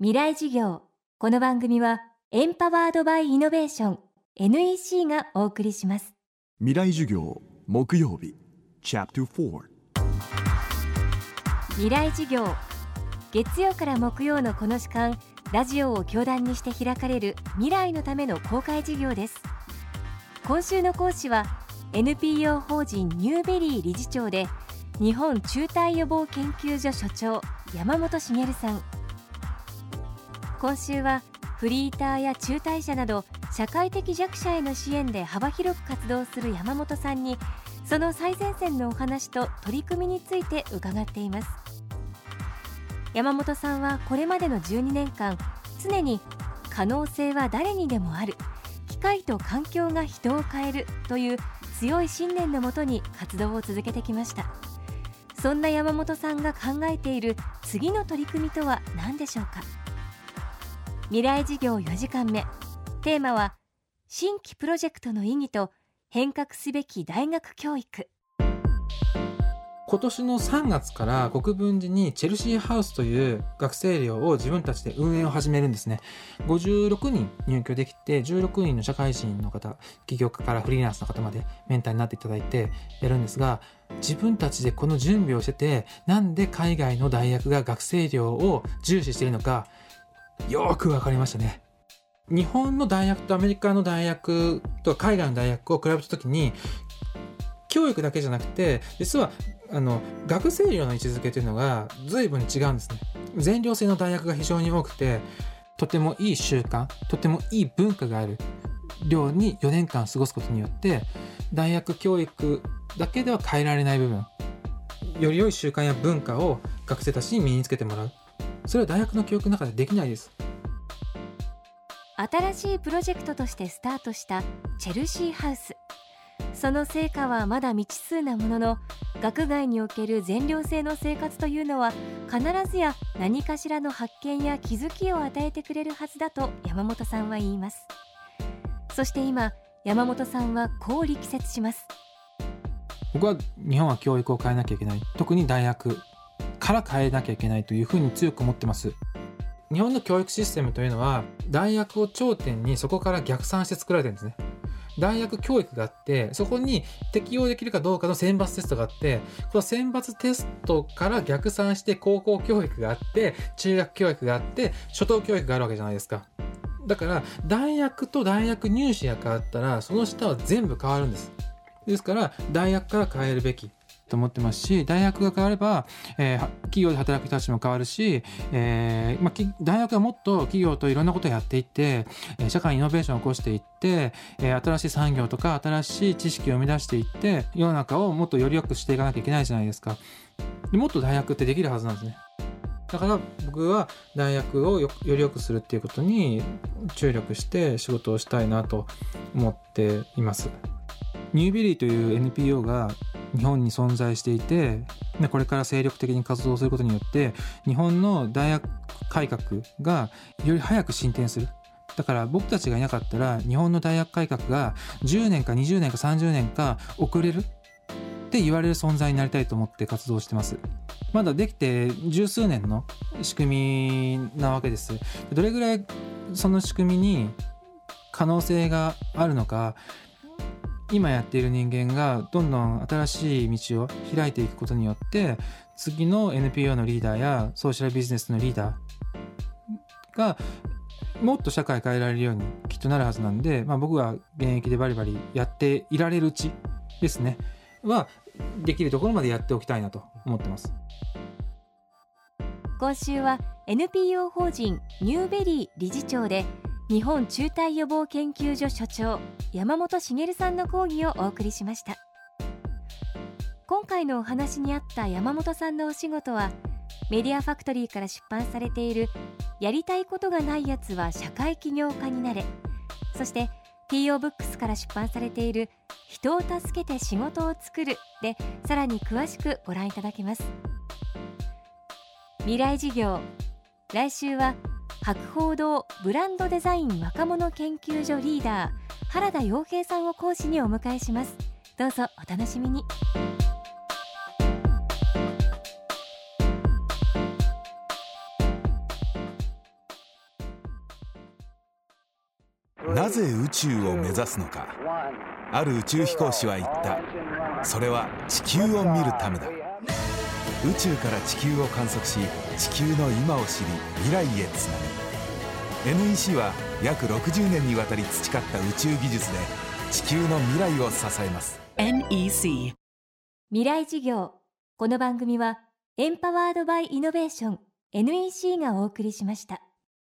未来事業。この番組はエンパワードバイイノベーション NEC がお送りします。未来授業木曜日チャプター未来事業。月曜から木曜のこの時間ラジオを教壇にして開かれる未来のための公開事業です。今週の講師は NPO 法人ニューベリー理事長で日本中退予防研究所所長山本茂さん今週はフリーターや中退者など社会的弱者への支援で幅広く活動する山本さんにその最前線のお話と取り組みについて伺っています。山本さんはこれまでの12年間常に可能性は誰にでもある機械と環境が人を変えるという強い信念のもとに活動を続けてきました。そんな山本さんが考えている次の取り組みとは何でしょうか？未来事業4時間目テーマは新規プロジェクトの意義と変革すべき大学教育今年の3月から国分寺にチェルシーハウスという学生寮を自分たちで運営を始めるんですね。56人入居できて、16人の社会人の方、起業家からフリーランスの方までメンターになっていただいてやるんですが、自分たちでこの準備をしてて、なんで海外の大学が学生寮を重視しているのか、よくわかりましたね。日本の大学とアメリカの大学と海外の大学を比べたときに、教育だけじゃなくて、実はあの学生寮の位置づけというのが随分違うんですね。全寮制の大学が非常に多くて、とてもいい習慣、とてもいい文化がある寮に4年間過ごすことによって、大学教育だけでは変えられない部分、より良い習慣や文化を学生たちに身につけてもらう。それは大学の教育の中でできないです。新しいプロジェクトとしてスタートしたチェルシーハウス。その成果はまだ未知数なものの学外における全寮制の生活というのは必ずや何かしらの発見や気づきを与えてくれるはずだと山本さんは言いますそして今山本さんはこう力説します僕は日本は教育を変えなきゃいけない特に大学から変えなきゃいけないというふうに強く思ってます日本の教育システムというのは大学を頂点にそこから逆算して作られてるんですね大学教育があって、そこに適用できるかどうかの選抜テストがあって、この選抜テストから逆算して高校教育があって、中学教育があって、初等教育があるわけじゃないですか。だから、大学と大学入試が変わったら、その下は全部変わるんです。ですから、大学から変えるべき。と思ってますし、大学が変われば、えー、企業で働く人たちも変わるし、えーまあ、大学はもっと企業といろんなことをやっていって、えー、社会にイノベーションを起こしていって、えー、新しい産業とか新しい知識を生み出していって、世の中をもっとより良くしていかなきゃいけないじゃないですか。でもっと大学ってできるはずなんですね。だから僕は大学をより良くするっていうことに注力して仕事をしたいなと思っています。ニュービリーという NPO が日本に存在していてこれから精力的に活動することによって日本の大学改革がより早く進展する。だから僕たちがいなかったら日本の大学改革が10年か20年か30年か遅れるって言われる存在になりたいと思って活動してます。まだできて十数年の仕組みなわけです。どれぐらいその仕組みに可能性があるのか今やっている人間がどんどん新しい道を開いていくことによって次の NPO のリーダーやソーシャルビジネスのリーダーがもっと社会変えられるようにきっとなるはずなんで、まあ、僕が現役でバリバリやっていられるうちですね。はできるところまでやっておきたいなと思ってます。今週は NPO 法人ニューベリー理事長で日本中退予防研究所所長山本茂さんの講義をお送りしました。今回のお話にあった山本さんのお仕事はメディアファクトリーから出版されているやりたいことがないやつは社会起業家になれそして TO ブックスから出版されている人を助けて仕事を作るでさらに詳しくご覧いただけます。未来事業来週は博報堂ブランドデザイン若者研究所リーダー原田洋平さんを講師にお迎えします。どうぞお楽しみに。なぜ宇宙を目指すのか。ある宇宙飛行士は言った。それは地球を見るためだ。宇宙から地球を観測し地球の今を知り未来へつなぐ。NEC は約60年にわたり培った宇宙技術で地球の未来を支えます。NEC 未来事業。この番組はエンパワードバイイノベーション。NEC がお送りしました